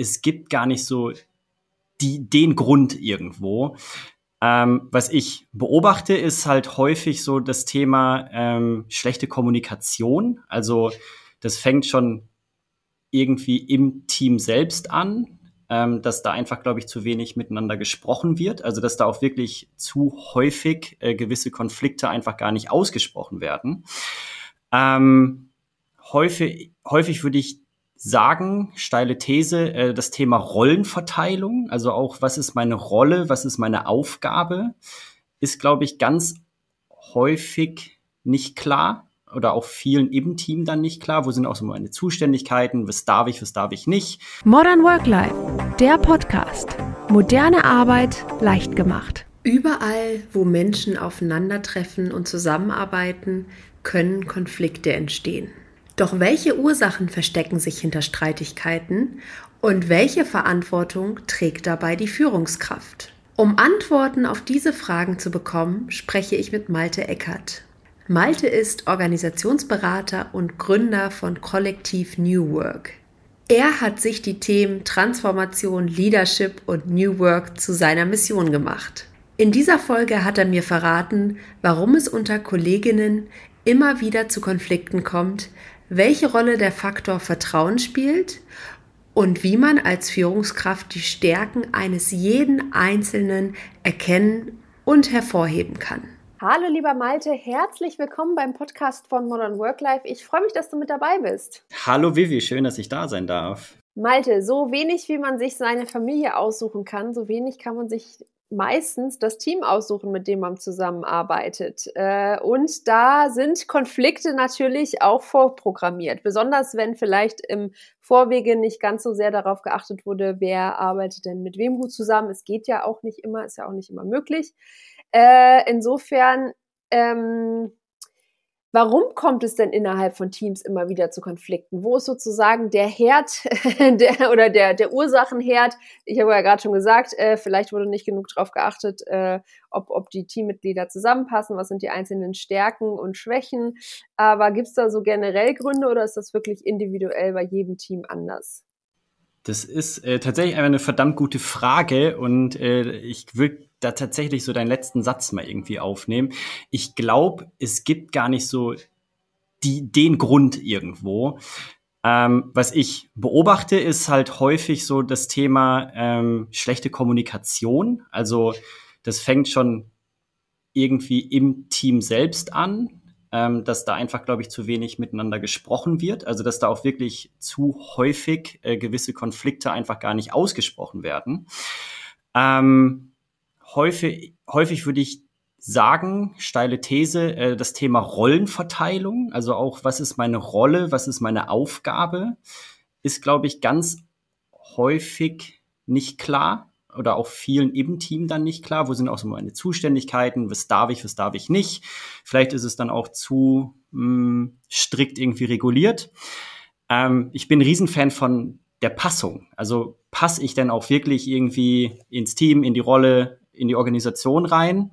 es gibt gar nicht so die, den Grund irgendwo. Ähm, was ich beobachte, ist halt häufig so das Thema ähm, schlechte Kommunikation. Also das fängt schon irgendwie im Team selbst an, ähm, dass da einfach, glaube ich, zu wenig miteinander gesprochen wird. Also dass da auch wirklich zu häufig äh, gewisse Konflikte einfach gar nicht ausgesprochen werden. Ähm, häufig, häufig würde ich sagen, steile These, äh, das Thema Rollenverteilung, also auch, was ist meine Rolle, was ist meine Aufgabe, ist, glaube ich, ganz häufig nicht klar oder auch vielen im Team dann nicht klar. Wo sind auch so meine Zuständigkeiten? Was darf ich, was darf ich nicht? Modern Work Life, der Podcast. Moderne Arbeit leicht gemacht. Überall, wo Menschen aufeinandertreffen und zusammenarbeiten, können Konflikte entstehen. Doch welche Ursachen verstecken sich hinter Streitigkeiten und welche Verantwortung trägt dabei die Führungskraft? Um Antworten auf diese Fragen zu bekommen, spreche ich mit Malte Eckert. Malte ist Organisationsberater und Gründer von Kollektiv New Work. Er hat sich die Themen Transformation, Leadership und New Work zu seiner Mission gemacht. In dieser Folge hat er mir verraten, warum es unter Kolleginnen immer wieder zu Konflikten kommt, welche Rolle der Faktor Vertrauen spielt und wie man als Führungskraft die Stärken eines jeden Einzelnen erkennen und hervorheben kann. Hallo lieber Malte, herzlich willkommen beim Podcast von Modern Work Life. Ich freue mich, dass du mit dabei bist. Hallo Vivi, schön, dass ich da sein darf. Malte, so wenig wie man sich seine Familie aussuchen kann, so wenig kann man sich meistens das Team aussuchen, mit dem man zusammenarbeitet. Äh, und da sind Konflikte natürlich auch vorprogrammiert, besonders wenn vielleicht im Vorwege nicht ganz so sehr darauf geachtet wurde, wer arbeitet denn mit wem gut zusammen. Es geht ja auch nicht immer, ist ja auch nicht immer möglich. Äh, insofern ähm, Warum kommt es denn innerhalb von Teams immer wieder zu Konflikten? Wo ist sozusagen der Herd der, oder der, der Ursachenherd? Ich habe ja gerade schon gesagt, äh, vielleicht wurde nicht genug darauf geachtet, äh, ob, ob die Teammitglieder zusammenpassen, was sind die einzelnen Stärken und Schwächen. Aber gibt es da so generell Gründe oder ist das wirklich individuell bei jedem Team anders? Das ist äh, tatsächlich eine verdammt gute Frage und äh, ich will da tatsächlich so deinen letzten Satz mal irgendwie aufnehmen. Ich glaube, es gibt gar nicht so die, den Grund irgendwo. Ähm, was ich beobachte, ist halt häufig so das Thema ähm, schlechte Kommunikation. Also das fängt schon irgendwie im Team selbst an ähm, dass da einfach, glaube ich, zu wenig miteinander gesprochen wird. Also dass da auch wirklich zu häufig äh, gewisse Konflikte einfach gar nicht ausgesprochen werden. Ähm, häufig, häufig würde ich sagen, steile These, äh, das Thema Rollenverteilung, also auch, was ist meine Rolle, was ist meine Aufgabe, ist, glaube ich, ganz häufig nicht klar oder auch vielen im Team dann nicht klar. Wo sind auch so meine Zuständigkeiten? Was darf ich, was darf ich nicht? Vielleicht ist es dann auch zu mh, hm, strikt irgendwie reguliert. Ähm, ich bin ein Riesenfan von der Passung. Also passe ich denn auch wirklich irgendwie ins Team, in die Rolle, in die Organisation rein?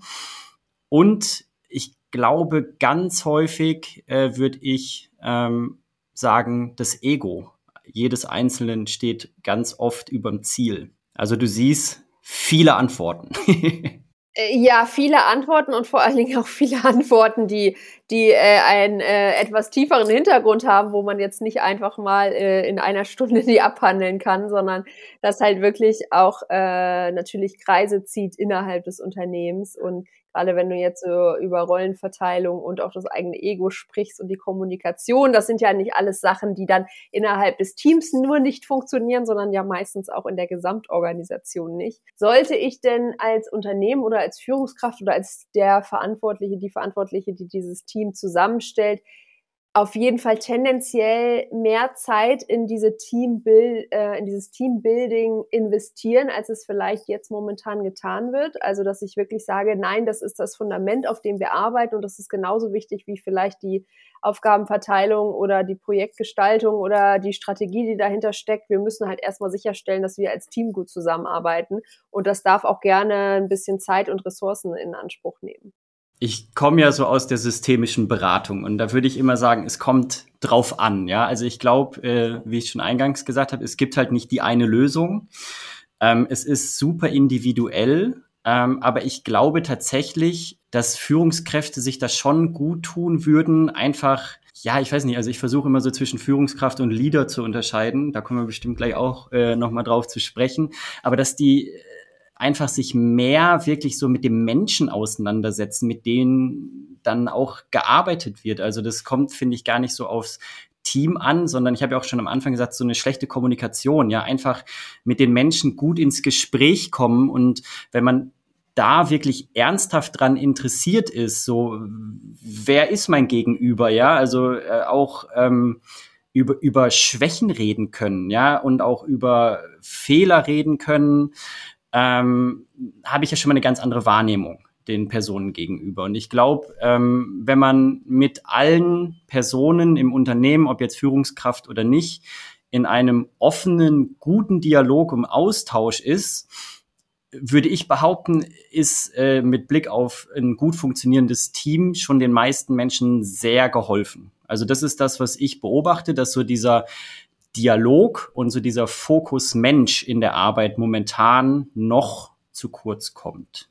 Und ich glaube, ganz häufig äh, würde ich ähm, sagen, das Ego jedes Einzelnen steht ganz oft über dem Ziel. Also du siehst viele Antworten. Äh, ja, viele Antworten und vor allen Dingen auch viele Antworten, die, die äh, einen äh, etwas tieferen Hintergrund haben, wo man jetzt nicht einfach mal äh, in einer Stunde die abhandeln kann, sondern das halt wirklich auch äh, natürlich Kreise zieht innerhalb des Unternehmens und gerade wenn du jetzt so über Rollenverteilung und auch das eigene Ego sprichst und die Kommunikation, das sind ja nicht alles Sachen, die dann innerhalb des Teams nur nicht funktionieren, sondern ja meistens auch in der Gesamtorganisation nicht. Sollte ich denn als Unternehmen oder als Führungskraft oder als der Verantwortliche, die Verantwortliche, die dieses Team zusammenstellt, auf jeden Fall tendenziell mehr Zeit in diese Teambuild, äh, in dieses Teambuilding investieren, als es vielleicht jetzt momentan getan wird. Also, dass ich wirklich sage, nein, das ist das Fundament, auf dem wir arbeiten und das ist genauso wichtig wie vielleicht die Aufgabenverteilung oder die Projektgestaltung oder die Strategie, die dahinter steckt. Wir müssen halt erstmal sicherstellen, dass wir als Team gut zusammenarbeiten und das darf auch gerne ein bisschen Zeit und Ressourcen in Anspruch nehmen. Ich komme ja so aus der systemischen Beratung und da würde ich immer sagen, es kommt drauf an. Ja, also ich glaube, äh, wie ich schon eingangs gesagt habe, es gibt halt nicht die eine Lösung. Ähm, es ist super individuell, ähm, aber ich glaube tatsächlich, dass Führungskräfte sich das schon gut tun würden, einfach ja, ich weiß nicht, also ich versuche immer so zwischen Führungskraft und Leader zu unterscheiden. Da kommen wir bestimmt gleich auch äh, nochmal drauf zu sprechen. Aber dass die einfach sich mehr wirklich so mit dem Menschen auseinandersetzen, mit denen dann auch gearbeitet wird. Also das kommt, finde ich, gar nicht so aufs Team an, sondern ich habe ja auch schon am Anfang gesagt, so eine schlechte Kommunikation, ja, einfach mit den Menschen gut ins Gespräch kommen und wenn man da wirklich ernsthaft dran interessiert ist, so wer ist mein Gegenüber, ja, also äh, auch ähm, über, über Schwächen reden können, ja, und auch über Fehler reden können, ähm, habe ich ja schon mal eine ganz andere Wahrnehmung den Personen gegenüber. Und ich glaube, ähm, wenn man mit allen Personen im Unternehmen, ob jetzt Führungskraft oder nicht, in einem offenen, guten Dialog im Austausch ist, würde ich behaupten, ist äh, mit Blick auf ein gut funktionierendes Team schon den meisten Menschen sehr geholfen. Also das ist das, was ich beobachte, dass so dieser Dialog und so dieser Fokus Mensch in der Arbeit momentan noch zu kurz kommt.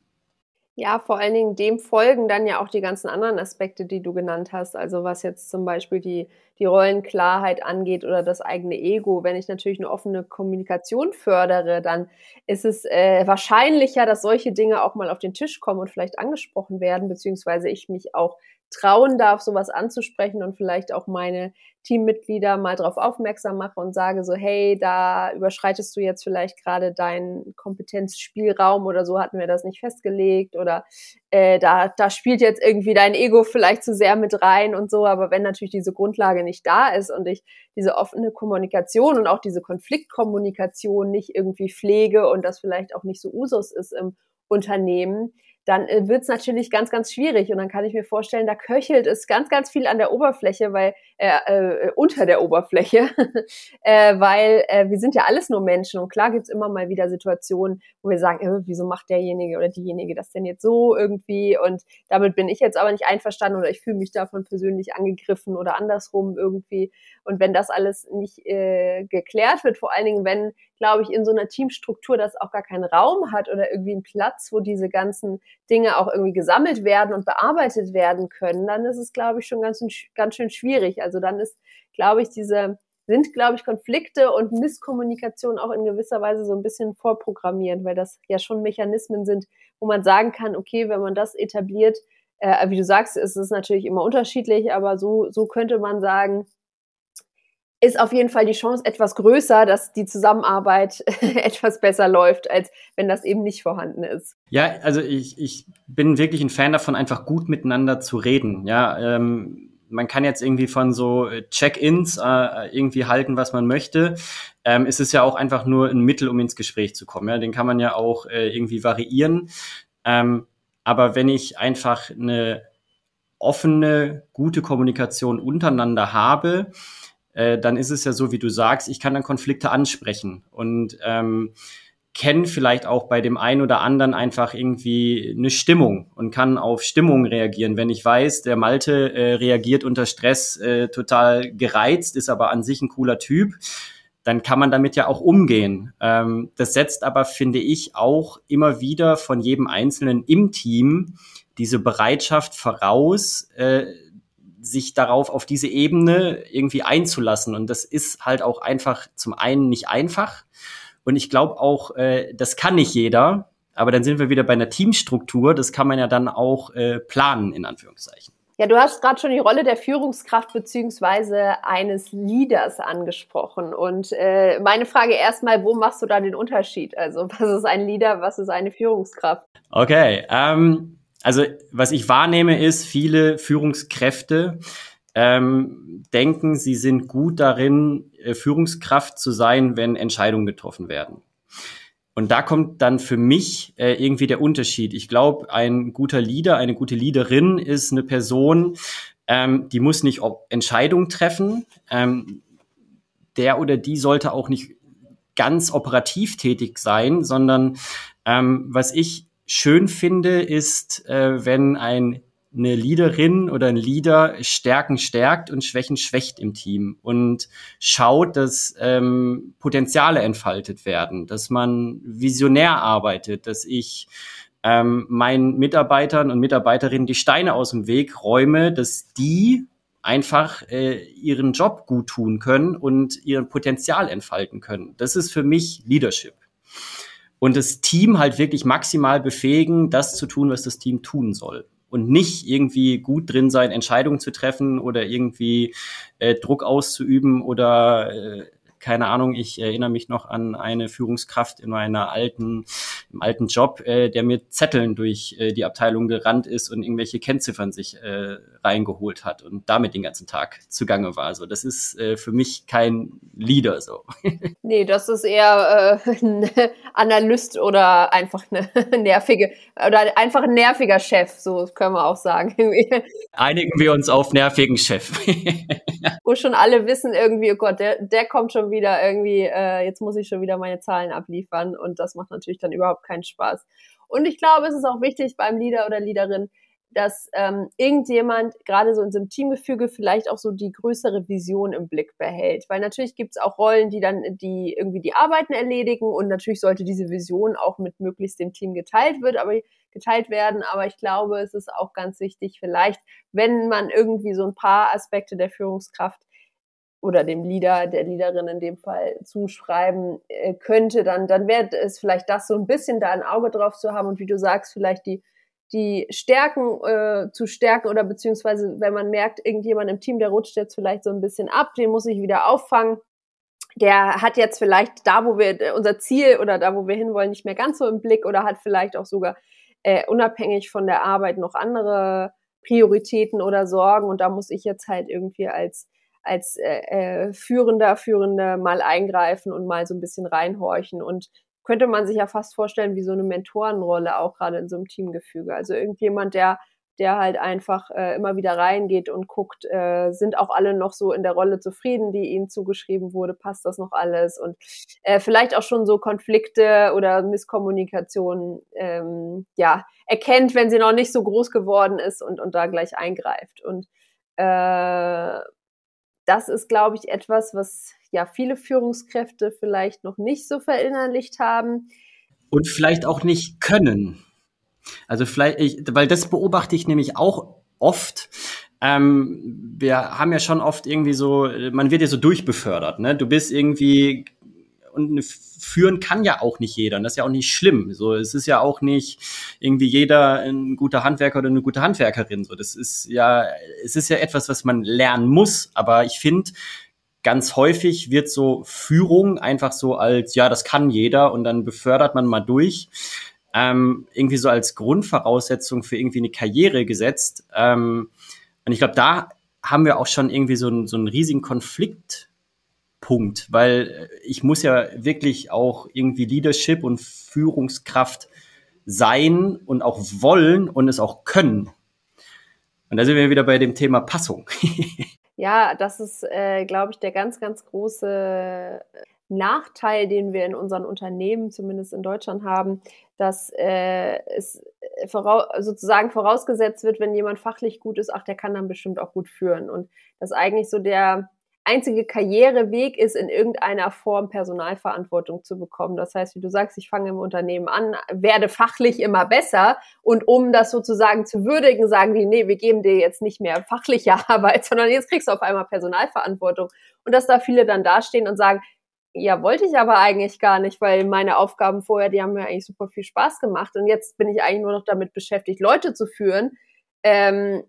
Ja, vor allen Dingen dem folgen dann ja auch die ganzen anderen Aspekte, die du genannt hast. Also was jetzt zum Beispiel die, die Rollenklarheit angeht oder das eigene Ego. Wenn ich natürlich eine offene Kommunikation fördere, dann ist es äh, wahrscheinlicher, dass solche Dinge auch mal auf den Tisch kommen und vielleicht angesprochen werden, beziehungsweise ich mich auch trauen darf, sowas anzusprechen und vielleicht auch meine Teammitglieder mal darauf aufmerksam mache und sage so, hey, da überschreitest du jetzt vielleicht gerade deinen Kompetenzspielraum oder so hatten wir das nicht festgelegt oder äh, da, da spielt jetzt irgendwie dein Ego vielleicht zu sehr mit rein und so, aber wenn natürlich diese Grundlage nicht da ist und ich diese offene Kommunikation und auch diese Konfliktkommunikation nicht irgendwie pflege und das vielleicht auch nicht so Usus ist im Unternehmen, dann äh, wird es natürlich ganz, ganz schwierig. Und dann kann ich mir vorstellen, da köchelt es ganz, ganz viel an der Oberfläche, weil äh, äh, unter der Oberfläche, äh, weil äh, wir sind ja alles nur Menschen. Und klar gibt's immer mal wieder Situationen, wo wir sagen, äh, wieso macht derjenige oder diejenige das denn jetzt so irgendwie? Und damit bin ich jetzt aber nicht einverstanden oder ich fühle mich davon persönlich angegriffen oder andersrum irgendwie. Und wenn das alles nicht äh, geklärt wird, vor allen Dingen, wenn, glaube ich, in so einer Teamstruktur das auch gar keinen Raum hat oder irgendwie einen Platz, wo diese ganzen Dinge auch irgendwie gesammelt werden und bearbeitet werden können, dann ist es, glaube ich, schon ganz, ganz schön schwierig. Also dann ist, glaube ich, diese, sind, glaube ich, Konflikte und Misskommunikation auch in gewisser Weise so ein bisschen vorprogrammiert, weil das ja schon Mechanismen sind, wo man sagen kann, okay, wenn man das etabliert, äh, wie du sagst, ist es natürlich immer unterschiedlich, aber so, so könnte man sagen, ist auf jeden Fall die Chance etwas größer, dass die Zusammenarbeit etwas besser läuft, als wenn das eben nicht vorhanden ist. Ja, also ich, ich bin wirklich ein Fan davon, einfach gut miteinander zu reden. Ja, ähm, man kann jetzt irgendwie von so Check-ins äh, irgendwie halten, was man möchte. Ähm, es ist ja auch einfach nur ein Mittel, um ins Gespräch zu kommen. Ja, den kann man ja auch äh, irgendwie variieren. Ähm, aber wenn ich einfach eine offene, gute Kommunikation untereinander habe, äh, dann ist es ja so, wie du sagst, ich kann dann Konflikte ansprechen und ähm, kenne vielleicht auch bei dem einen oder anderen einfach irgendwie eine Stimmung und kann auf Stimmung reagieren. Wenn ich weiß, der Malte äh, reagiert unter Stress äh, total gereizt, ist aber an sich ein cooler Typ, dann kann man damit ja auch umgehen. Ähm, das setzt aber, finde ich, auch immer wieder von jedem Einzelnen im Team diese Bereitschaft voraus, äh, sich darauf auf diese Ebene irgendwie einzulassen. Und das ist halt auch einfach zum einen nicht einfach. Und ich glaube auch, äh, das kann nicht jeder. Aber dann sind wir wieder bei einer Teamstruktur. Das kann man ja dann auch äh, planen, in Anführungszeichen. Ja, du hast gerade schon die Rolle der Führungskraft beziehungsweise eines Leaders angesprochen. Und äh, meine Frage erstmal, wo machst du da den Unterschied? Also was ist ein Leader, was ist eine Führungskraft? Okay, ähm, also was ich wahrnehme ist, viele Führungskräfte ähm, denken, sie sind gut darin, äh, Führungskraft zu sein, wenn Entscheidungen getroffen werden. Und da kommt dann für mich äh, irgendwie der Unterschied. Ich glaube, ein guter Leader, eine gute Leaderin ist eine Person, ähm, die muss nicht Entscheidungen treffen. Ähm, der oder die sollte auch nicht ganz operativ tätig sein, sondern ähm, was ich schön finde, ist, äh, wenn ein eine Leaderin oder ein Leader Stärken stärkt und Schwächen schwächt im Team und schaut, dass ähm, Potenziale entfaltet werden, dass man visionär arbeitet, dass ich ähm, meinen Mitarbeitern und Mitarbeiterinnen die Steine aus dem Weg räume, dass die einfach äh, ihren Job gut tun können und ihr Potenzial entfalten können. Das ist für mich Leadership. Und das Team halt wirklich maximal befähigen, das zu tun, was das Team tun soll. Und nicht irgendwie gut drin sein, Entscheidungen zu treffen oder irgendwie äh, Druck auszuüben oder äh, keine Ahnung, ich erinnere mich noch an eine Führungskraft in meiner alten, im alten Job, äh, der mit Zetteln durch äh, die Abteilung gerannt ist und irgendwelche Kennziffern sich äh, reingeholt hat und damit den ganzen Tag zugange war. Also das ist äh, für mich kein Leader so. Nee, das ist eher äh, ein Analyst oder einfach eine nervige oder einfach ein nerviger Chef, so können wir auch sagen. Einigen wir uns auf nervigen Chef. Wo schon alle wissen irgendwie, oh Gott, der, der kommt schon wieder irgendwie, äh, jetzt muss ich schon wieder meine Zahlen abliefern und das macht natürlich dann überhaupt keinen Spaß. Und ich glaube, es ist auch wichtig beim Leader oder Leaderin, dass ähm, irgendjemand gerade so in so einem Teamgefüge vielleicht auch so die größere Vision im Blick behält. Weil natürlich gibt es auch Rollen, die dann die irgendwie die Arbeiten erledigen und natürlich sollte diese Vision auch mit möglichst dem Team geteilt wird, aber geteilt werden. Aber ich glaube, es ist auch ganz wichtig, vielleicht, wenn man irgendwie so ein paar Aspekte der Führungskraft oder dem Leader, der Leaderin in dem Fall zuschreiben äh, könnte, dann, dann wäre es vielleicht das so ein bisschen da ein Auge drauf zu haben und wie du sagst, vielleicht die, die Stärken äh, zu stärken oder beziehungsweise wenn man merkt, irgendjemand im Team, der rutscht jetzt vielleicht so ein bisschen ab, den muss ich wieder auffangen. Der hat jetzt vielleicht da, wo wir unser Ziel oder da, wo wir hinwollen, nicht mehr ganz so im Blick oder hat vielleicht auch sogar äh, unabhängig von der Arbeit noch andere Prioritäten oder Sorgen und da muss ich jetzt halt irgendwie als als äh, äh, Führender, Führende mal eingreifen und mal so ein bisschen reinhorchen. Und könnte man sich ja fast vorstellen, wie so eine Mentorenrolle auch gerade in so einem Teamgefüge. Also irgendjemand, der der halt einfach äh, immer wieder reingeht und guckt, äh, sind auch alle noch so in der Rolle zufrieden, die ihnen zugeschrieben wurde, passt das noch alles und äh, vielleicht auch schon so Konflikte oder Misskommunikation ähm, ja erkennt, wenn sie noch nicht so groß geworden ist und und da gleich eingreift und äh, das ist, glaube ich, etwas, was ja viele Führungskräfte vielleicht noch nicht so verinnerlicht haben. Und vielleicht auch nicht können. Also vielleicht, ich, weil das beobachte ich nämlich auch oft. Ähm, wir haben ja schon oft irgendwie so, man wird ja so durchbefördert, ne? Du bist irgendwie und führen kann ja auch nicht jeder. Und das ist ja auch nicht schlimm. So, es ist ja auch nicht irgendwie jeder ein guter Handwerker oder eine gute Handwerkerin. So, das ist ja, es ist ja etwas, was man lernen muss. Aber ich finde, ganz häufig wird so Führung einfach so als, ja, das kann jeder und dann befördert man mal durch. Ähm, irgendwie so als Grundvoraussetzung für irgendwie eine Karriere gesetzt. Ähm, und ich glaube, da haben wir auch schon irgendwie so, einen, so einen riesigen Konflikt Punkt, weil äh, ich muss ja wirklich auch irgendwie Leadership und Führungskraft sein und auch wollen und es auch können. Und da sind wir wieder bei dem Thema Passung. ja, das ist, äh, glaube ich, der ganz, ganz große Nachteil, den wir in unseren Unternehmen, zumindest in Deutschland haben, dass äh, es voraus, sozusagen vorausgesetzt wird, wenn jemand fachlich gut ist, ach, der kann dann bestimmt auch gut führen. Und das eigentlich so der, einzige Karriereweg ist, in irgendeiner Form Personalverantwortung zu bekommen. Das heißt, wie du sagst, ich fange im Unternehmen an, werde fachlich immer besser und um das sozusagen zu würdigen, sagen die, nee, wir geben dir jetzt nicht mehr fachliche Arbeit, sondern jetzt kriegst du auf einmal Personalverantwortung. Und dass da viele dann dastehen und sagen, ja, wollte ich aber eigentlich gar nicht, weil meine Aufgaben vorher, die haben mir eigentlich super viel Spaß gemacht und jetzt bin ich eigentlich nur noch damit beschäftigt, Leute zu führen. Ähm,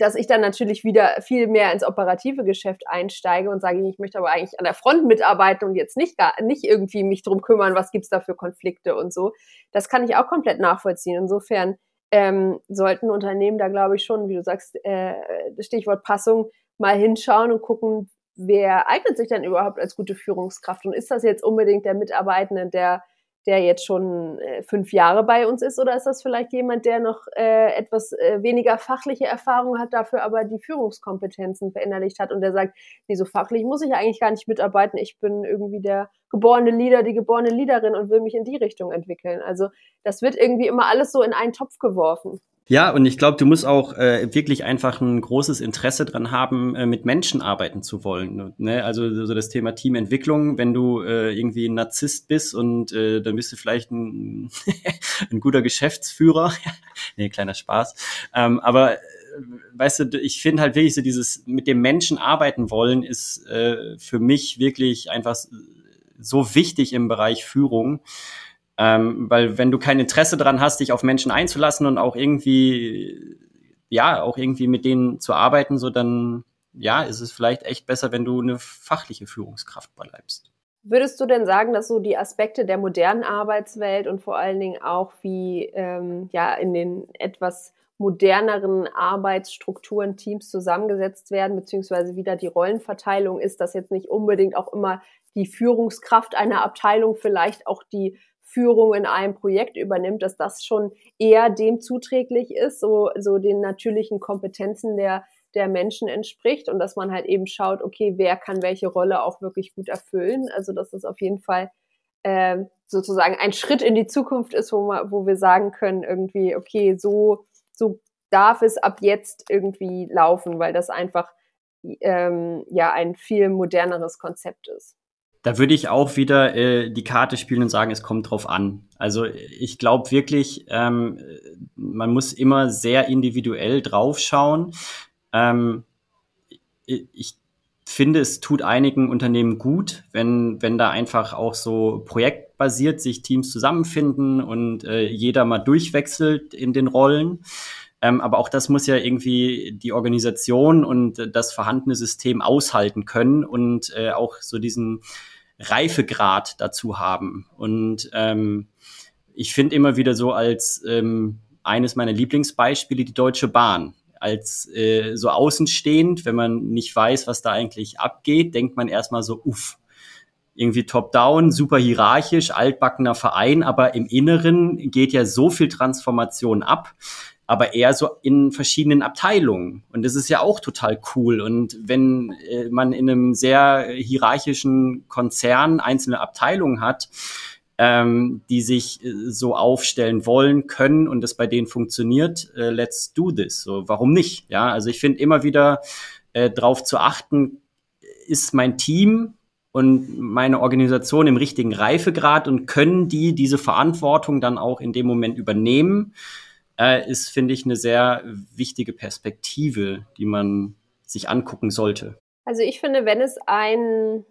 dass ich dann natürlich wieder viel mehr ins operative Geschäft einsteige und sage, ich möchte aber eigentlich an der Front mitarbeiten und jetzt nicht gar nicht irgendwie mich drum kümmern, was gibt's da für Konflikte und so. Das kann ich auch komplett nachvollziehen. Insofern ähm, sollten Unternehmen da, glaube ich, schon, wie du sagst, äh, Stichwort Passung, mal hinschauen und gucken, wer eignet sich denn überhaupt als gute Führungskraft und ist das jetzt unbedingt der Mitarbeitende, der der jetzt schon äh, fünf Jahre bei uns ist, oder ist das vielleicht jemand, der noch äh, etwas äh, weniger fachliche Erfahrung hat, dafür aber die Führungskompetenzen verinnerlicht hat und der sagt, nee, so fachlich muss ich eigentlich gar nicht mitarbeiten, ich bin irgendwie der geborene Leader, die geborene Leaderin und will mich in die Richtung entwickeln. Also das wird irgendwie immer alles so in einen Topf geworfen. Ja, und ich glaube, du musst auch äh, wirklich einfach ein großes Interesse dran haben, äh, mit Menschen arbeiten zu wollen. Ne? Also so das Thema Teamentwicklung, wenn du äh, irgendwie ein Narzisst bist und äh, dann bist du vielleicht ein, ein guter Geschäftsführer. nee, kleiner Spaß. Ähm, aber äh, weißt du, ich finde halt wirklich so dieses mit dem Menschen arbeiten wollen ist äh, für mich wirklich einfach so wichtig im Bereich Führung. Ähm, weil wenn du kein Interesse daran hast, dich auf Menschen einzulassen und auch irgendwie, ja, auch irgendwie mit denen zu arbeiten, so dann, ja, ist es vielleicht echt besser, wenn du eine fachliche Führungskraft bleibst. Würdest du denn sagen, dass so die Aspekte der modernen Arbeitswelt und vor allen Dingen auch wie ähm, ja in den etwas moderneren Arbeitsstrukturen Teams zusammengesetzt werden, beziehungsweise wieder die Rollenverteilung ist, dass jetzt nicht unbedingt auch immer die Führungskraft einer Abteilung vielleicht auch die Führung in einem Projekt übernimmt, dass das schon eher dem zuträglich ist, so, so den natürlichen Kompetenzen der, der Menschen entspricht und dass man halt eben schaut, okay, wer kann welche Rolle auch wirklich gut erfüllen. Also dass das auf jeden Fall äh, sozusagen ein Schritt in die Zukunft ist, wo, man, wo wir sagen können, irgendwie, okay, so, so darf es ab jetzt irgendwie laufen, weil das einfach ähm, ja ein viel moderneres Konzept ist. Da würde ich auch wieder äh, die Karte spielen und sagen, es kommt drauf an. Also ich glaube wirklich, ähm, man muss immer sehr individuell draufschauen. Ähm, ich finde, es tut einigen Unternehmen gut, wenn, wenn da einfach auch so projektbasiert sich Teams zusammenfinden und äh, jeder mal durchwechselt in den Rollen. Ähm, aber auch das muss ja irgendwie die Organisation und das vorhandene System aushalten können und äh, auch so diesen Reifegrad dazu haben. Und ähm, ich finde immer wieder so als ähm, eines meiner Lieblingsbeispiele die Deutsche Bahn. Als äh, so außenstehend, wenn man nicht weiß, was da eigentlich abgeht, denkt man erstmal so, uff, irgendwie top-down, super hierarchisch, altbackener Verein, aber im Inneren geht ja so viel Transformation ab aber eher so in verschiedenen Abteilungen. Und das ist ja auch total cool. Und wenn äh, man in einem sehr hierarchischen Konzern einzelne Abteilungen hat, ähm, die sich äh, so aufstellen wollen, können und das bei denen funktioniert, äh, let's do this. So, warum nicht? Ja, also ich finde immer wieder äh, darauf zu achten, ist mein Team und meine Organisation im richtigen Reifegrad und können die diese Verantwortung dann auch in dem Moment übernehmen? Äh, ist, finde ich, eine sehr wichtige Perspektive, die man sich angucken sollte. Also ich finde, wenn es einen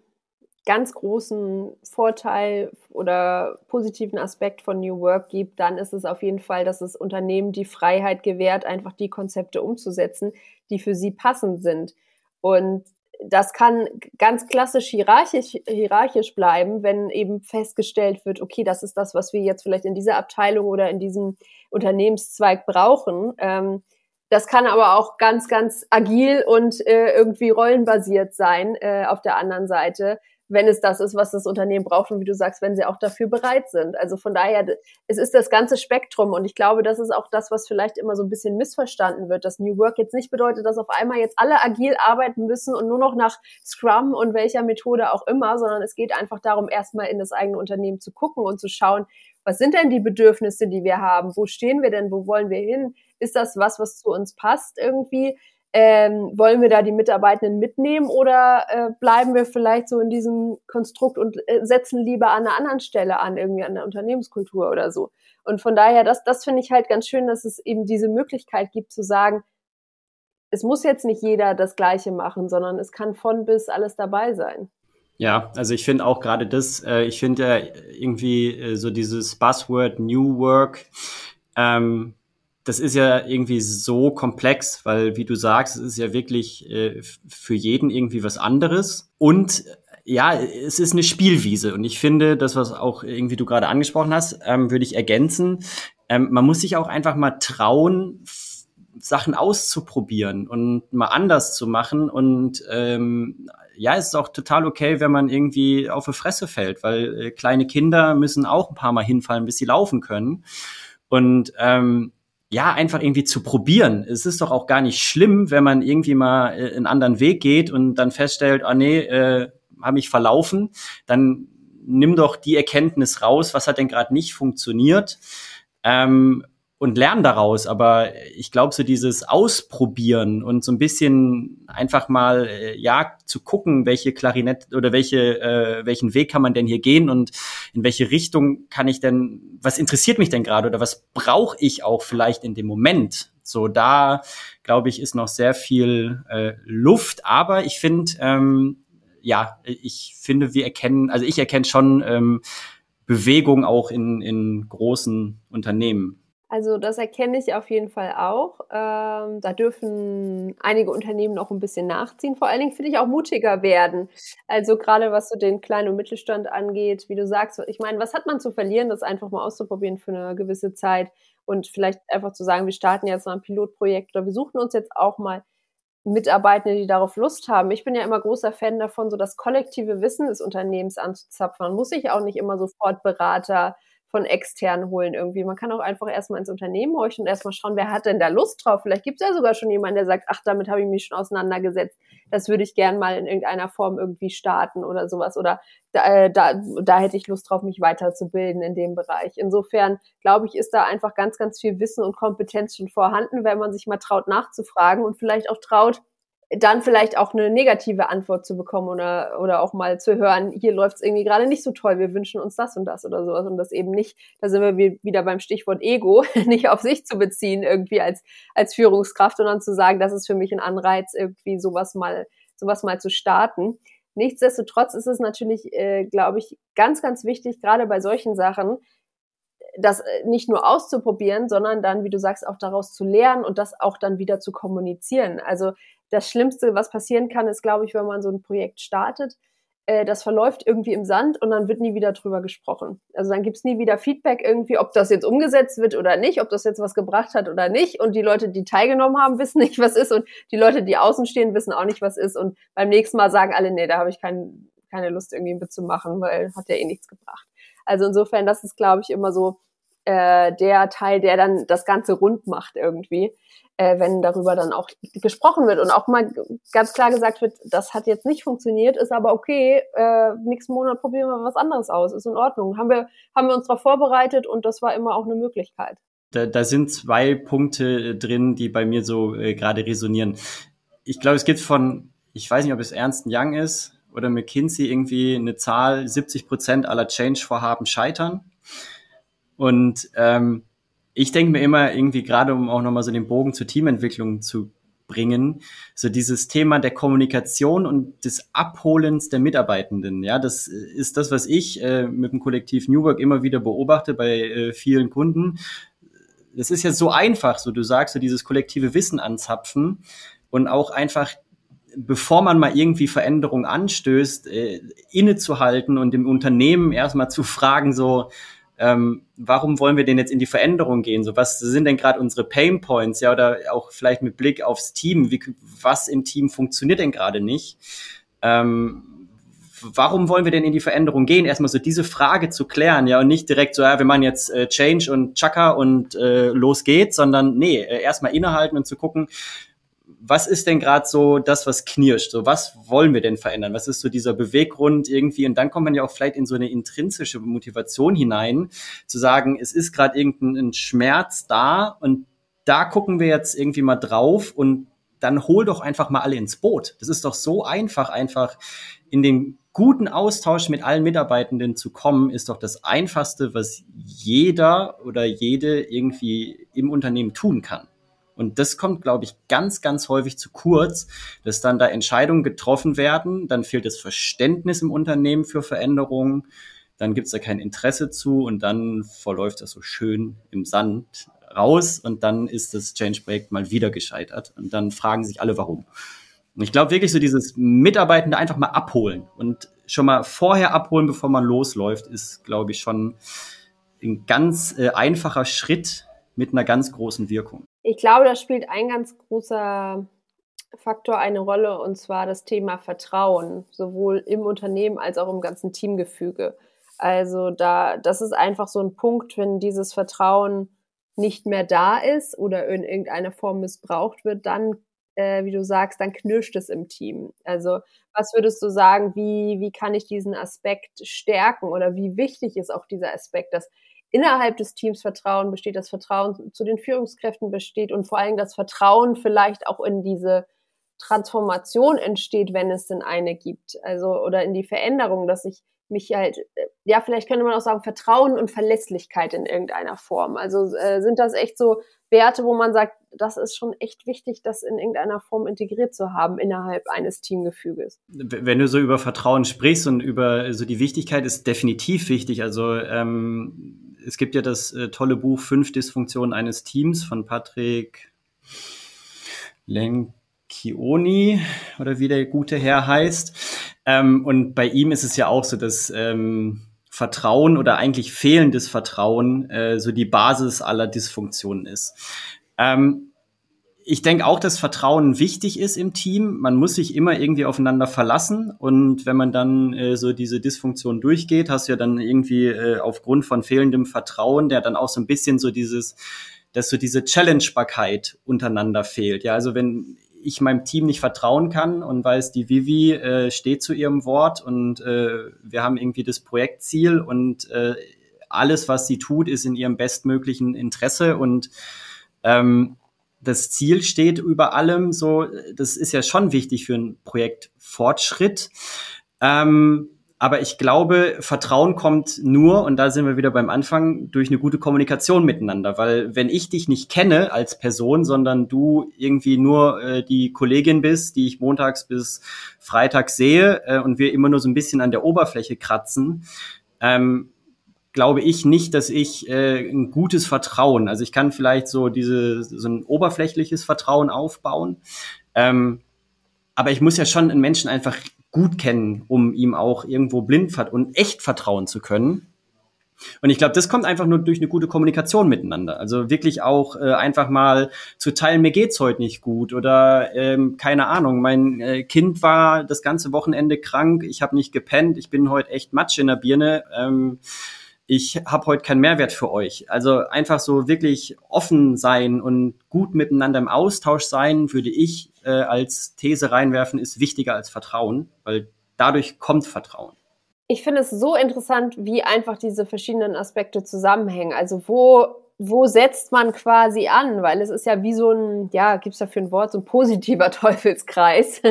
ganz großen Vorteil oder positiven Aspekt von New Work gibt, dann ist es auf jeden Fall, dass es Unternehmen die Freiheit gewährt, einfach die Konzepte umzusetzen, die für sie passend sind. Und das kann ganz klassisch hierarchisch, hierarchisch bleiben, wenn eben festgestellt wird, okay, das ist das, was wir jetzt vielleicht in dieser Abteilung oder in diesem Unternehmenszweig brauchen. Ähm, das kann aber auch ganz, ganz agil und äh, irgendwie rollenbasiert sein äh, auf der anderen Seite wenn es das ist, was das Unternehmen braucht und wie du sagst, wenn sie auch dafür bereit sind. Also von daher, es ist das ganze Spektrum und ich glaube, das ist auch das, was vielleicht immer so ein bisschen missverstanden wird, dass New Work jetzt nicht bedeutet, dass auf einmal jetzt alle agil arbeiten müssen und nur noch nach Scrum und welcher Methode auch immer, sondern es geht einfach darum, erstmal in das eigene Unternehmen zu gucken und zu schauen, was sind denn die Bedürfnisse, die wir haben? Wo stehen wir denn? Wo wollen wir hin? Ist das was, was zu uns passt irgendwie? Ähm, wollen wir da die Mitarbeitenden mitnehmen oder äh, bleiben wir vielleicht so in diesem Konstrukt und äh, setzen lieber an einer anderen Stelle an, irgendwie an der Unternehmenskultur oder so? Und von daher, das, das finde ich halt ganz schön, dass es eben diese Möglichkeit gibt zu sagen, es muss jetzt nicht jeder das Gleiche machen, sondern es kann von bis alles dabei sein. Ja, also ich finde auch gerade das, äh, ich finde ja irgendwie äh, so dieses Buzzword New Work, ähm, das ist ja irgendwie so komplex, weil, wie du sagst, es ist ja wirklich äh, für jeden irgendwie was anderes. Und ja, es ist eine Spielwiese. Und ich finde, das, was auch irgendwie du gerade angesprochen hast, ähm, würde ich ergänzen. Ähm, man muss sich auch einfach mal trauen, Sachen auszuprobieren und mal anders zu machen. Und ähm, ja, es ist auch total okay, wenn man irgendwie auf die Fresse fällt, weil äh, kleine Kinder müssen auch ein paar Mal hinfallen, bis sie laufen können. Und ähm, ja, einfach irgendwie zu probieren. Es ist doch auch gar nicht schlimm, wenn man irgendwie mal äh, einen anderen Weg geht und dann feststellt, ah nee, äh, habe ich verlaufen, dann nimm doch die Erkenntnis raus, was hat denn gerade nicht funktioniert. Ähm, und lerne daraus. Aber ich glaube, so dieses Ausprobieren und so ein bisschen einfach mal, äh, ja, zu gucken, welche Klarinette oder welche, äh, welchen Weg kann man denn hier gehen und in welche Richtung kann ich denn, was interessiert mich denn gerade oder was brauche ich auch vielleicht in dem Moment? So, da glaube ich, ist noch sehr viel äh, Luft. Aber ich finde, ähm, ja, ich finde, wir erkennen, also ich erkenne schon ähm, Bewegung auch in, in großen Unternehmen. Also das erkenne ich auf jeden Fall auch. Ähm, da dürfen einige Unternehmen noch ein bisschen nachziehen. Vor allen Dingen finde ich auch mutiger werden. Also gerade was so den kleinen und Mittelstand angeht, wie du sagst, ich meine, was hat man zu verlieren, das einfach mal auszuprobieren für eine gewisse Zeit und vielleicht einfach zu sagen, wir starten jetzt mal ein Pilotprojekt oder wir suchen uns jetzt auch mal Mitarbeitende, die darauf Lust haben. Ich bin ja immer großer Fan davon, so das kollektive Wissen des Unternehmens anzuzapfen. Man muss sich auch nicht immer sofort Berater von extern holen irgendwie. Man kann auch einfach erstmal ins Unternehmen horchen und erstmal schauen, wer hat denn da Lust drauf. Vielleicht gibt es ja sogar schon jemanden, der sagt, ach, damit habe ich mich schon auseinandergesetzt. Das würde ich gern mal in irgendeiner Form irgendwie starten oder sowas. Oder da, äh, da, da hätte ich Lust drauf, mich weiterzubilden in dem Bereich. Insofern glaube ich, ist da einfach ganz, ganz viel Wissen und Kompetenz schon vorhanden, wenn man sich mal traut nachzufragen und vielleicht auch traut, dann vielleicht auch eine negative Antwort zu bekommen oder, oder auch mal zu hören, hier läuft es irgendwie gerade nicht so toll, wir wünschen uns das und das oder sowas und das eben nicht, da sind wir wieder beim Stichwort Ego, nicht auf sich zu beziehen irgendwie als, als Führungskraft, sondern zu sagen, das ist für mich ein Anreiz, irgendwie sowas mal, sowas mal zu starten. Nichtsdestotrotz ist es natürlich, äh, glaube ich, ganz, ganz wichtig, gerade bei solchen Sachen, das äh, nicht nur auszuprobieren, sondern dann, wie du sagst, auch daraus zu lernen und das auch dann wieder zu kommunizieren. Also das Schlimmste, was passieren kann, ist, glaube ich, wenn man so ein Projekt startet, äh, das verläuft irgendwie im Sand und dann wird nie wieder drüber gesprochen. Also dann gibt's nie wieder Feedback irgendwie, ob das jetzt umgesetzt wird oder nicht, ob das jetzt was gebracht hat oder nicht. Und die Leute, die teilgenommen haben, wissen nicht, was ist. Und die Leute, die außen stehen, wissen auch nicht, was ist. Und beim nächsten Mal sagen alle, nee, da habe ich kein, keine Lust irgendwie mitzumachen, weil hat ja eh nichts gebracht. Also insofern, das ist, glaube ich, immer so äh, der Teil, der dann das Ganze rund macht irgendwie äh, wenn darüber dann auch gesprochen wird und auch mal ganz klar gesagt wird, das hat jetzt nicht funktioniert, ist aber okay, äh, nächsten Monat probieren wir was anderes aus, ist in Ordnung. Haben wir, haben wir uns darauf vorbereitet und das war immer auch eine Möglichkeit. Da, da sind zwei Punkte drin, die bei mir so äh, gerade resonieren. Ich glaube, es gibt von, ich weiß nicht, ob es Ernst Young ist oder McKinsey irgendwie eine Zahl, 70 Prozent aller Change-Vorhaben scheitern. Und ähm, ich denke mir immer irgendwie gerade, um auch nochmal so den Bogen zur Teamentwicklung zu bringen, so dieses Thema der Kommunikation und des Abholens der Mitarbeitenden. Ja, das ist das, was ich äh, mit dem Kollektiv New Work immer wieder beobachte bei äh, vielen Kunden. Das ist ja so einfach, so du sagst, so dieses kollektive Wissen anzapfen und auch einfach bevor man mal irgendwie Veränderung anstößt, äh, innezuhalten und dem Unternehmen erstmal zu fragen, so, ähm, warum wollen wir denn jetzt in die Veränderung gehen? So, was sind denn gerade unsere Pain Points? Ja, oder auch vielleicht mit Blick aufs Team, wie, was im Team funktioniert denn gerade nicht? Ähm, warum wollen wir denn in die Veränderung gehen? Erstmal so diese Frage zu klären, ja, und nicht direkt so, ja, wir machen jetzt äh, Change und Chaka und äh, los geht's, sondern nee, äh, erstmal innehalten und zu gucken, was ist denn gerade so das, was knirscht? So, was wollen wir denn verändern? Was ist so dieser Beweggrund irgendwie? Und dann kommt man ja auch vielleicht in so eine intrinsische Motivation hinein, zu sagen, es ist gerade irgendein Schmerz da und da gucken wir jetzt irgendwie mal drauf und dann hol doch einfach mal alle ins Boot. Das ist doch so einfach, einfach in den guten Austausch mit allen Mitarbeitenden zu kommen, ist doch das Einfachste, was jeder oder jede irgendwie im Unternehmen tun kann. Und das kommt, glaube ich, ganz, ganz häufig zu kurz, dass dann da Entscheidungen getroffen werden, dann fehlt das Verständnis im Unternehmen für Veränderungen, dann gibt es da kein Interesse zu und dann verläuft das so schön im Sand raus und dann ist das Change-Projekt mal wieder gescheitert und dann fragen sich alle, warum. Und ich glaube wirklich so dieses Mitarbeitende einfach mal abholen und schon mal vorher abholen, bevor man losläuft, ist, glaube ich, schon ein ganz äh, einfacher Schritt mit einer ganz großen Wirkung. Ich glaube, da spielt ein ganz großer Faktor eine Rolle und zwar das Thema Vertrauen, sowohl im Unternehmen als auch im ganzen Teamgefüge. Also da, das ist einfach so ein Punkt, wenn dieses Vertrauen nicht mehr da ist oder in irgendeiner Form missbraucht wird, dann, äh, wie du sagst, dann knirscht es im Team. Also was würdest du sagen, wie, wie kann ich diesen Aspekt stärken oder wie wichtig ist auch dieser Aspekt, dass innerhalb des Teams Vertrauen besteht, das Vertrauen zu den Führungskräften besteht und vor allem das Vertrauen vielleicht auch in diese Transformation entsteht, wenn es denn eine gibt. Also, oder in die Veränderung, dass ich mich halt, ja, vielleicht könnte man auch sagen, Vertrauen und Verlässlichkeit in irgendeiner Form. Also äh, sind das echt so Werte, wo man sagt, das ist schon echt wichtig, das in irgendeiner Form integriert zu haben innerhalb eines Teamgefüges. Wenn du so über Vertrauen sprichst und über so die Wichtigkeit ist definitiv wichtig. Also ähm, es gibt ja das äh, tolle Buch Fünf Dysfunktionen eines Teams von Patrick Lencioni oder wie der gute Herr heißt. Ähm, und bei ihm ist es ja auch so, dass ähm, Vertrauen oder eigentlich fehlendes Vertrauen äh, so die Basis aller Dysfunktionen ist. Ähm, ich denke auch, dass Vertrauen wichtig ist im Team. Man muss sich immer irgendwie aufeinander verlassen. Und wenn man dann äh, so diese Dysfunktion durchgeht, hast du ja dann irgendwie äh, aufgrund von fehlendem Vertrauen, der dann auch so ein bisschen so dieses, dass so diese Challengebarkeit untereinander fehlt. Ja, also wenn ich meinem Team nicht vertrauen kann und weiß, die Vivi äh, steht zu ihrem Wort und äh, wir haben irgendwie das Projektziel und äh, alles, was sie tut, ist in ihrem bestmöglichen Interesse und ähm, das Ziel steht über allem. So, das ist ja schon wichtig für ein Projektfortschritt. Ähm, aber ich glaube, Vertrauen kommt nur, und da sind wir wieder beim Anfang, durch eine gute Kommunikation miteinander. Weil wenn ich dich nicht kenne als Person, sondern du irgendwie nur äh, die Kollegin bist, die ich montags bis Freitag sehe äh, und wir immer nur so ein bisschen an der Oberfläche kratzen, ähm, glaube ich nicht, dass ich äh, ein gutes Vertrauen, also ich kann vielleicht so diese so ein oberflächliches Vertrauen aufbauen, ähm, aber ich muss ja schon einen Menschen einfach gut kennen, um ihm auch irgendwo blind und echt vertrauen zu können. Und ich glaube, das kommt einfach nur durch eine gute Kommunikation miteinander. Also wirklich auch äh, einfach mal zu teilen, mir geht's heute nicht gut oder ähm, keine Ahnung, mein äh, Kind war das ganze Wochenende krank, ich habe nicht gepennt, ich bin heute echt Matsch in der Birne. Ähm, ich habe heute keinen Mehrwert für euch. Also einfach so wirklich offen sein und gut miteinander im Austausch sein, würde ich äh, als These reinwerfen, ist wichtiger als Vertrauen, weil dadurch kommt Vertrauen. Ich finde es so interessant, wie einfach diese verschiedenen Aspekte zusammenhängen. Also wo wo setzt man quasi an? Weil es ist ja wie so ein, ja, gibt's dafür ein Wort, so ein positiver Teufelskreis.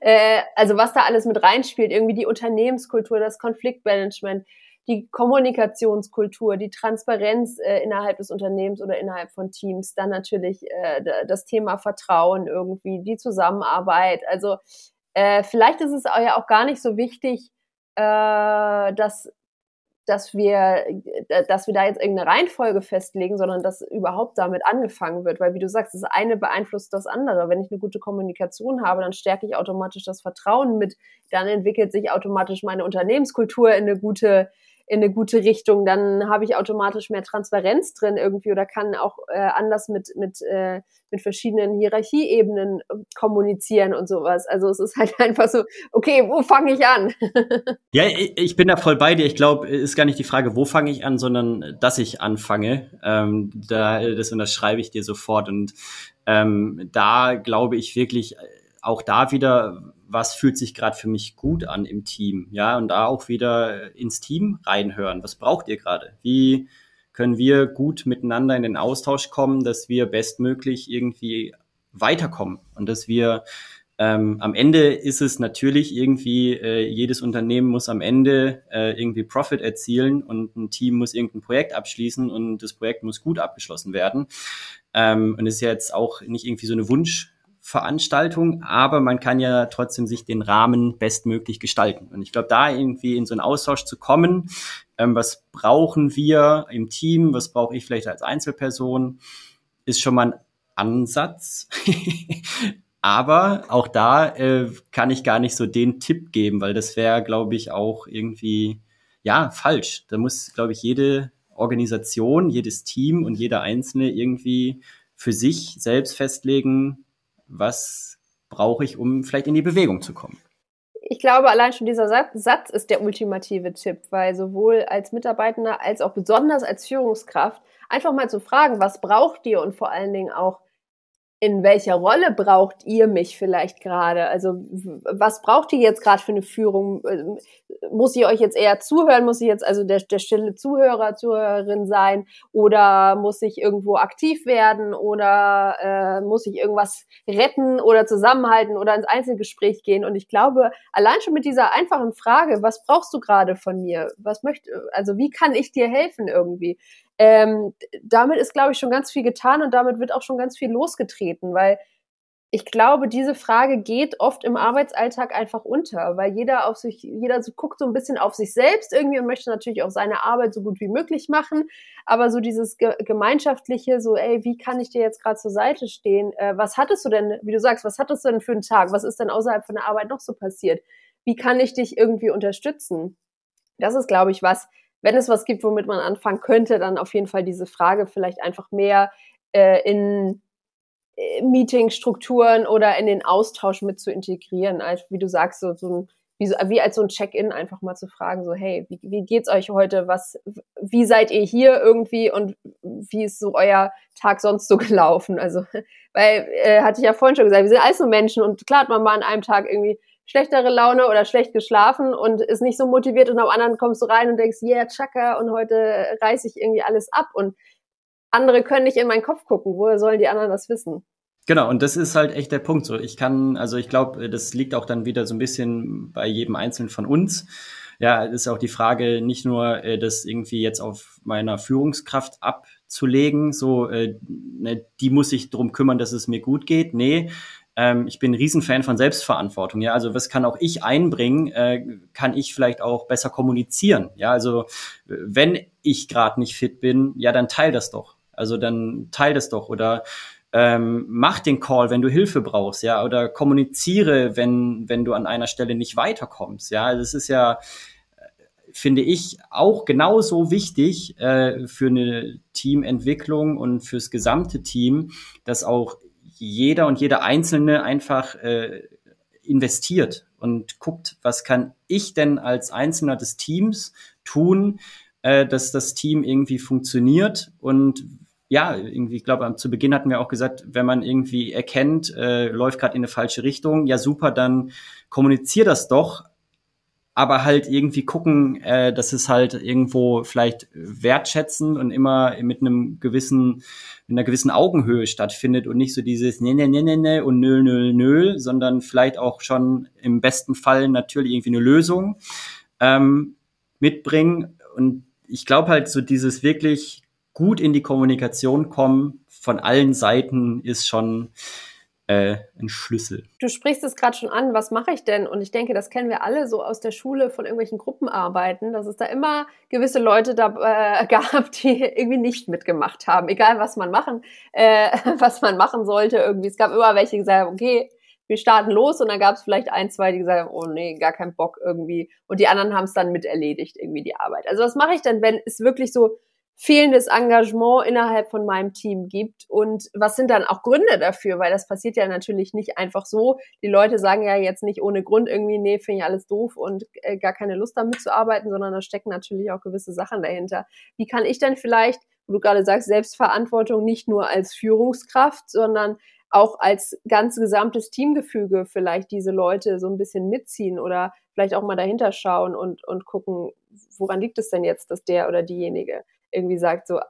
äh, also was da alles mit reinspielt, irgendwie die Unternehmenskultur, das Konfliktmanagement, die Kommunikationskultur, die Transparenz äh, innerhalb des Unternehmens oder innerhalb von Teams, dann natürlich äh, das Thema Vertrauen irgendwie, die Zusammenarbeit. Also äh, vielleicht ist es ja auch gar nicht so wichtig, äh, dass dass wir, dass wir da jetzt irgendeine Reihenfolge festlegen, sondern dass überhaupt damit angefangen wird. Weil wie du sagst, das eine beeinflusst das andere. Wenn ich eine gute Kommunikation habe, dann stärke ich automatisch das Vertrauen mit. Dann entwickelt sich automatisch meine Unternehmenskultur in eine gute, in eine gute Richtung, dann habe ich automatisch mehr Transparenz drin irgendwie oder kann auch äh, anders mit, mit, äh, mit verschiedenen Hierarchieebenen äh, kommunizieren und sowas. Also es ist halt einfach so, okay, wo fange ich an? ja, ich bin da voll bei dir. Ich glaube, ist gar nicht die Frage, wo fange ich an, sondern dass ich anfange. Ähm, da, das unterschreibe ich dir sofort. Und ähm, da glaube ich wirklich auch da wieder was fühlt sich gerade für mich gut an im Team, ja, und da auch wieder ins Team reinhören. Was braucht ihr gerade? Wie können wir gut miteinander in den Austausch kommen, dass wir bestmöglich irgendwie weiterkommen und dass wir ähm, am Ende ist es natürlich irgendwie, äh, jedes Unternehmen muss am Ende äh, irgendwie Profit erzielen und ein Team muss irgendein Projekt abschließen und das Projekt muss gut abgeschlossen werden. Ähm, und es ist ja jetzt auch nicht irgendwie so eine Wunsch, Veranstaltung, aber man kann ja trotzdem sich den Rahmen bestmöglich gestalten. Und ich glaube, da irgendwie in so einen Austausch zu kommen, ähm, was brauchen wir im Team, was brauche ich vielleicht als Einzelperson, ist schon mal ein Ansatz. aber auch da äh, kann ich gar nicht so den Tipp geben, weil das wäre, glaube ich, auch irgendwie, ja, falsch. Da muss, glaube ich, jede Organisation, jedes Team und jeder Einzelne irgendwie für sich selbst festlegen, was brauche ich, um vielleicht in die Bewegung zu kommen? Ich glaube, allein schon dieser Satz ist der ultimative Tipp, weil sowohl als Mitarbeitender als auch besonders als Führungskraft einfach mal zu fragen, was braucht ihr und vor allen Dingen auch in welcher Rolle braucht ihr mich vielleicht gerade? Also was braucht ihr jetzt gerade für eine Führung? Ähm, muss ich euch jetzt eher zuhören? Muss ich jetzt also der, der stille Zuhörer, Zuhörerin sein? Oder muss ich irgendwo aktiv werden? Oder äh, muss ich irgendwas retten oder zusammenhalten oder ins Einzelgespräch gehen? Und ich glaube, allein schon mit dieser einfachen Frage, was brauchst du gerade von mir? Was möchte, also wie kann ich dir helfen irgendwie? Ähm, damit ist, glaube ich, schon ganz viel getan und damit wird auch schon ganz viel losgetreten, weil ich glaube, diese Frage geht oft im Arbeitsalltag einfach unter, weil jeder auf sich, jeder so guckt so ein bisschen auf sich selbst irgendwie und möchte natürlich auch seine Arbeit so gut wie möglich machen. Aber so dieses ge gemeinschaftliche, so, ey, wie kann ich dir jetzt gerade zur Seite stehen? Äh, was hattest du denn, wie du sagst, was hattest du denn für einen Tag? Was ist denn außerhalb von der Arbeit noch so passiert? Wie kann ich dich irgendwie unterstützen? Das ist, glaube ich, was, wenn es was gibt, womit man anfangen könnte, dann auf jeden Fall diese Frage vielleicht einfach mehr äh, in äh, Meetingstrukturen oder in den Austausch mit zu integrieren, als wie du sagst, so, so ein, wie, so, wie als so ein Check-in einfach mal zu fragen, so hey, wie, wie geht's euch heute? Was, wie seid ihr hier irgendwie und wie ist so euer Tag sonst so gelaufen? Also, weil äh, hatte ich ja vorhin schon gesagt, wir sind alles so Menschen und klar hat man mal an einem Tag irgendwie schlechtere Laune oder schlecht geschlafen und ist nicht so motiviert und am anderen kommst du rein und denkst, yeah, Chaka und heute reiße ich irgendwie alles ab und andere können nicht in meinen Kopf gucken. Woher sollen die anderen das wissen? Genau, und das ist halt echt der Punkt. So, ich kann, also ich glaube, das liegt auch dann wieder so ein bisschen bei jedem Einzelnen von uns. Ja, ist auch die Frage, nicht nur äh, das irgendwie jetzt auf meiner Führungskraft abzulegen, so, äh, ne, die muss sich drum kümmern, dass es mir gut geht. Nee, ähm, ich bin ein Riesenfan von Selbstverantwortung. Ja, also was kann auch ich einbringen? Äh, kann ich vielleicht auch besser kommunizieren? Ja, also wenn ich gerade nicht fit bin, ja, dann teil das doch. Also dann teil das doch oder ähm, mach den Call, wenn du Hilfe brauchst, ja, oder kommuniziere, wenn wenn du an einer Stelle nicht weiterkommst. Ja, das ist ja finde ich auch genauso wichtig äh, für eine Teamentwicklung und fürs gesamte Team, dass auch jeder und jeder Einzelne einfach äh, investiert und guckt, was kann ich denn als Einzelner des Teams tun, äh, dass das Team irgendwie funktioniert. Und ja, irgendwie, ich glaube, zu Beginn hatten wir auch gesagt, wenn man irgendwie erkennt, äh, läuft gerade in eine falsche Richtung, ja super, dann kommunizier das doch, aber halt irgendwie gucken, äh, dass es halt irgendwo vielleicht wertschätzen und immer mit einem gewissen, mit einer gewissen Augenhöhe stattfindet und nicht so dieses ne ne ne ne ne und nö nö nö, sondern vielleicht auch schon im besten Fall natürlich irgendwie eine Lösung ähm, mitbringen. Und ich glaube halt so dieses wirklich gut in die Kommunikation kommen von allen Seiten ist schon äh, ein Schlüssel. Du sprichst es gerade schon an, was mache ich denn? Und ich denke, das kennen wir alle so aus der Schule von irgendwelchen Gruppenarbeiten, dass es da immer gewisse Leute da äh, gab, die irgendwie nicht mitgemacht haben, egal was man machen, äh, was man machen sollte irgendwie. Es gab immer welche, die gesagt haben, okay, wir starten los und dann gab es vielleicht ein, zwei, die gesagt haben, oh nee, gar keinen Bock irgendwie. Und die anderen haben es dann mit erledigt, irgendwie die Arbeit. Also was mache ich denn, wenn es wirklich so fehlendes Engagement innerhalb von meinem Team gibt und was sind dann auch Gründe dafür, weil das passiert ja natürlich nicht einfach so. Die Leute sagen ja jetzt nicht ohne Grund irgendwie, nee, finde ich alles doof und äh, gar keine Lust damit zu arbeiten, sondern da stecken natürlich auch gewisse Sachen dahinter. Wie kann ich denn vielleicht, wo du gerade sagst, Selbstverantwortung nicht nur als Führungskraft, sondern auch als ganz gesamtes Teamgefüge vielleicht diese Leute so ein bisschen mitziehen oder vielleicht auch mal dahinter schauen und, und gucken, woran liegt es denn jetzt, dass der oder diejenige irgendwie sagt, so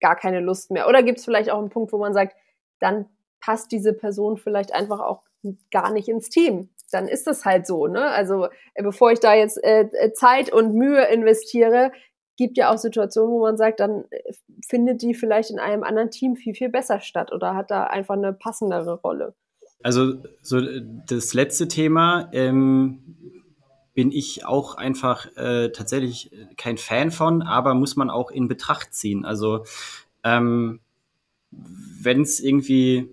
gar keine Lust mehr. Oder gibt es vielleicht auch einen Punkt, wo man sagt, dann passt diese Person vielleicht einfach auch gar nicht ins Team. Dann ist das halt so, ne? Also äh, bevor ich da jetzt äh, äh, Zeit und Mühe investiere, gibt ja auch Situationen, wo man sagt, dann äh, findet die vielleicht in einem anderen Team viel, viel besser statt oder hat da einfach eine passendere Rolle. Also so das letzte Thema, ähm, bin ich auch einfach äh, tatsächlich kein Fan von, aber muss man auch in Betracht ziehen. Also ähm, wenn es irgendwie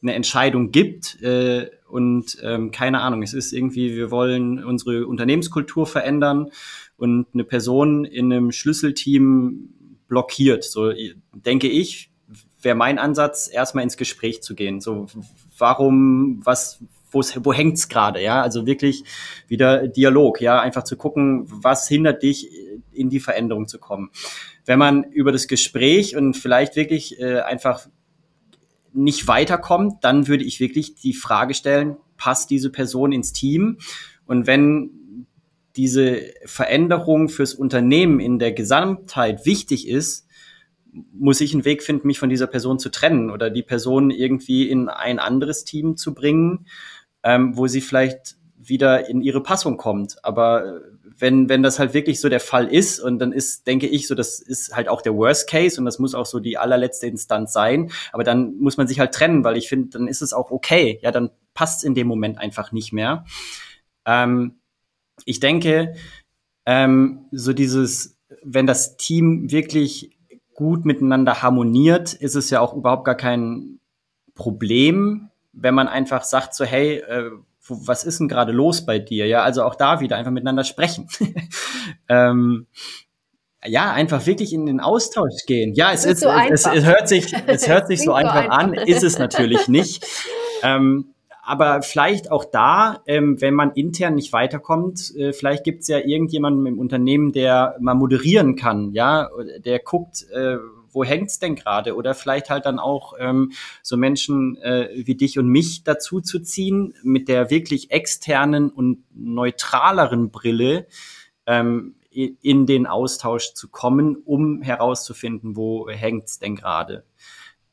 eine Entscheidung gibt äh, und ähm, keine Ahnung, es ist irgendwie, wir wollen unsere Unternehmenskultur verändern und eine Person in einem Schlüsselteam blockiert, so denke ich, wäre mein Ansatz, erstmal ins Gespräch zu gehen. So, warum, was, wo hängt's gerade, ja? Also wirklich wieder Dialog, ja, einfach zu gucken, was hindert dich, in die Veränderung zu kommen. Wenn man über das Gespräch und vielleicht wirklich äh, einfach nicht weiterkommt, dann würde ich wirklich die Frage stellen, passt diese Person ins Team? Und wenn diese Veränderung fürs Unternehmen in der Gesamtheit wichtig ist, muss ich einen Weg finden, mich von dieser Person zu trennen oder die Person irgendwie in ein anderes Team zu bringen, ähm, wo sie vielleicht wieder in ihre Passung kommt. Aber wenn, wenn das halt wirklich so der Fall ist und dann ist, denke ich, so, das ist halt auch der Worst Case und das muss auch so die allerletzte Instanz sein. Aber dann muss man sich halt trennen, weil ich finde, dann ist es auch okay. Ja, dann passt es in dem Moment einfach nicht mehr. Ähm, ich denke, ähm, so dieses, wenn das Team wirklich gut miteinander harmoniert, ist es ja auch überhaupt gar kein Problem, wenn man einfach sagt so, hey, äh, was ist denn gerade los bei dir? Ja, also auch da wieder einfach miteinander sprechen. ähm, ja, einfach wirklich in den Austausch gehen. Ja, es, ist, so es, es, hört sich, es hört sich so einfach, einfach an, ist es natürlich nicht. ähm, aber vielleicht auch da, ähm, wenn man intern nicht weiterkommt, äh, vielleicht gibt es ja irgendjemanden im Unternehmen, der mal moderieren kann, ja, der guckt, äh, wo hängt's denn gerade? Oder vielleicht halt dann auch ähm, so Menschen äh, wie dich und mich dazu zu ziehen, mit der wirklich externen und neutraleren Brille ähm, in den Austausch zu kommen, um herauszufinden, wo hängt's denn gerade.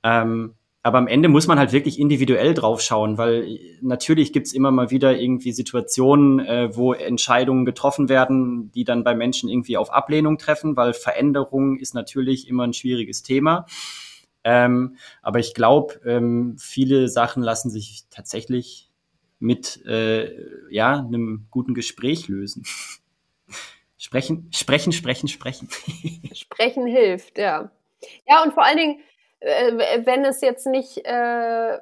Ähm, aber am Ende muss man halt wirklich individuell drauf schauen, weil natürlich gibt's immer mal wieder irgendwie Situationen, äh, wo Entscheidungen getroffen werden, die dann bei Menschen irgendwie auf Ablehnung treffen, weil Veränderung ist natürlich immer ein schwieriges Thema. Ähm, aber ich glaube, ähm, viele Sachen lassen sich tatsächlich mit äh, ja, einem guten Gespräch lösen. sprechen, sprechen, sprechen, sprechen. sprechen hilft, ja. Ja, und vor allen Dingen, äh, wenn es jetzt nicht äh,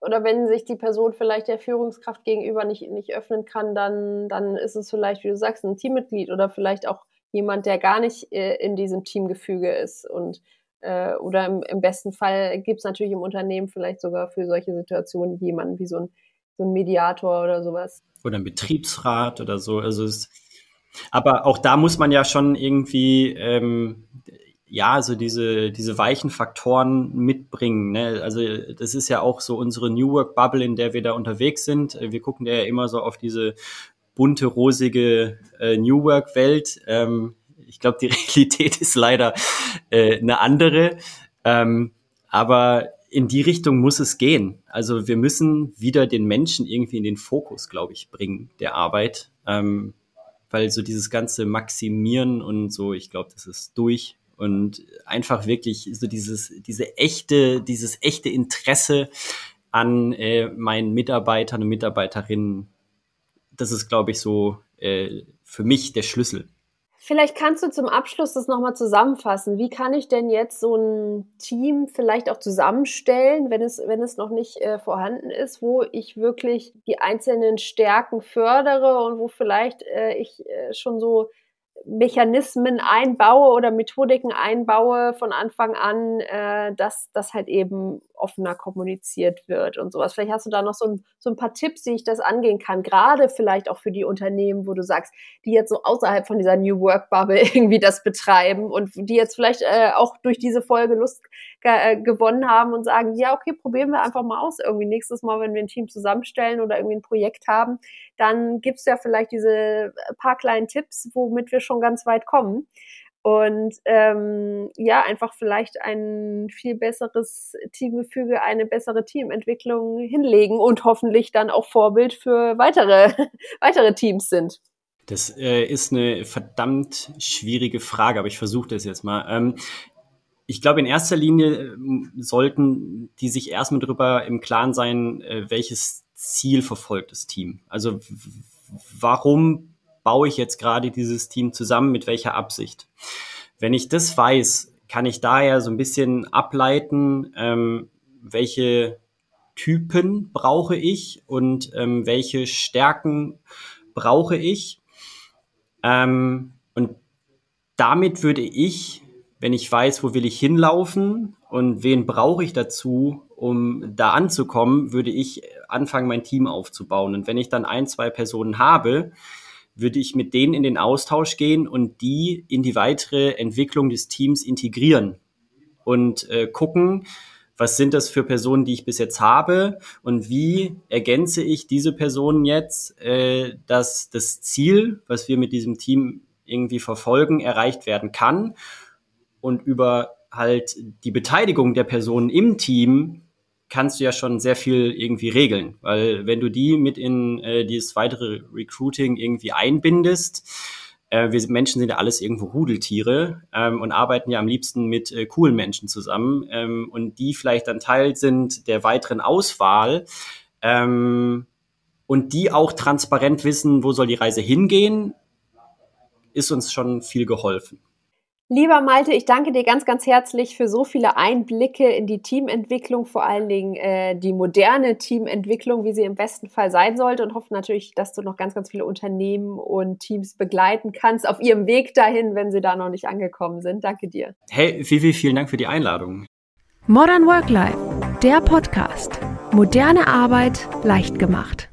oder wenn sich die Person vielleicht der Führungskraft gegenüber nicht, nicht öffnen kann, dann, dann ist es vielleicht, wie du sagst, ein Teammitglied oder vielleicht auch jemand, der gar nicht äh, in diesem Teamgefüge ist. Und äh, oder im, im besten Fall gibt es natürlich im Unternehmen vielleicht sogar für solche Situationen jemanden wie so ein, so ein Mediator oder sowas. Oder ein Betriebsrat oder so. Also es, aber auch da muss man ja schon irgendwie ähm, ja, so diese, diese weichen Faktoren mitbringen. Ne? Also das ist ja auch so unsere New Work Bubble, in der wir da unterwegs sind. Wir gucken ja immer so auf diese bunte, rosige äh, New Work Welt. Ähm, ich glaube, die Realität ist leider äh, eine andere. Ähm, aber in die Richtung muss es gehen. Also wir müssen wieder den Menschen irgendwie in den Fokus, glaube ich, bringen der Arbeit. Ähm, weil so dieses ganze Maximieren und so, ich glaube, das ist durch und einfach wirklich so dieses, diese echte, dieses echte Interesse an äh, meinen Mitarbeitern und Mitarbeiterinnen, das ist, glaube ich, so äh, für mich der Schlüssel. Vielleicht kannst du zum Abschluss das nochmal zusammenfassen. Wie kann ich denn jetzt so ein Team vielleicht auch zusammenstellen, wenn es, wenn es noch nicht äh, vorhanden ist, wo ich wirklich die einzelnen Stärken fördere und wo vielleicht äh, ich äh, schon so Mechanismen einbaue oder Methodiken einbaue von Anfang an, äh, dass das halt eben offener kommuniziert wird und sowas. Vielleicht hast du da noch so ein, so ein paar Tipps, wie ich das angehen kann, gerade vielleicht auch für die Unternehmen, wo du sagst, die jetzt so außerhalb von dieser New Work Bubble irgendwie das betreiben und die jetzt vielleicht äh, auch durch diese Folge Lust äh, gewonnen haben und sagen, ja, okay, probieren wir einfach mal aus. Irgendwie nächstes Mal, wenn wir ein Team zusammenstellen oder irgendwie ein Projekt haben, dann gibt's ja vielleicht diese paar kleinen Tipps, womit wir schon ganz weit kommen und ähm, ja, einfach vielleicht ein viel besseres Teamgefüge, eine bessere Teamentwicklung hinlegen und hoffentlich dann auch Vorbild für weitere, weitere Teams sind. Das äh, ist eine verdammt schwierige Frage, aber ich versuche das jetzt mal. Ähm, ich glaube, in erster Linie ähm, sollten die sich erstmal darüber im Klaren sein, äh, welches Ziel verfolgt das Team. Also warum baue ich jetzt gerade dieses Team zusammen, mit welcher Absicht. Wenn ich das weiß, kann ich daher so ein bisschen ableiten, ähm, welche Typen brauche ich und ähm, welche Stärken brauche ich. Ähm, und damit würde ich, wenn ich weiß, wo will ich hinlaufen und wen brauche ich dazu, um da anzukommen, würde ich anfangen, mein Team aufzubauen. Und wenn ich dann ein, zwei Personen habe, würde ich mit denen in den Austausch gehen und die in die weitere Entwicklung des Teams integrieren und äh, gucken, was sind das für Personen, die ich bis jetzt habe und wie ergänze ich diese Personen jetzt, äh, dass das Ziel, was wir mit diesem Team irgendwie verfolgen, erreicht werden kann und über halt die Beteiligung der Personen im Team kannst du ja schon sehr viel irgendwie regeln, weil wenn du die mit in äh, dieses weitere Recruiting irgendwie einbindest, äh, wir Menschen sind ja alles irgendwo Rudeltiere ähm, und arbeiten ja am liebsten mit äh, coolen Menschen zusammen ähm, und die vielleicht dann Teil sind der weiteren Auswahl ähm, und die auch transparent wissen, wo soll die Reise hingehen, ist uns schon viel geholfen. Lieber Malte, ich danke dir ganz, ganz herzlich für so viele Einblicke in die Teamentwicklung, vor allen Dingen äh, die moderne Teamentwicklung, wie sie im besten Fall sein sollte und hoffe natürlich, dass du noch ganz, ganz viele Unternehmen und Teams begleiten kannst auf ihrem Weg dahin, wenn sie da noch nicht angekommen sind. Danke dir. Hey, Vivi, vielen Dank für die Einladung. Modern Work Life, der Podcast. Moderne Arbeit leicht gemacht.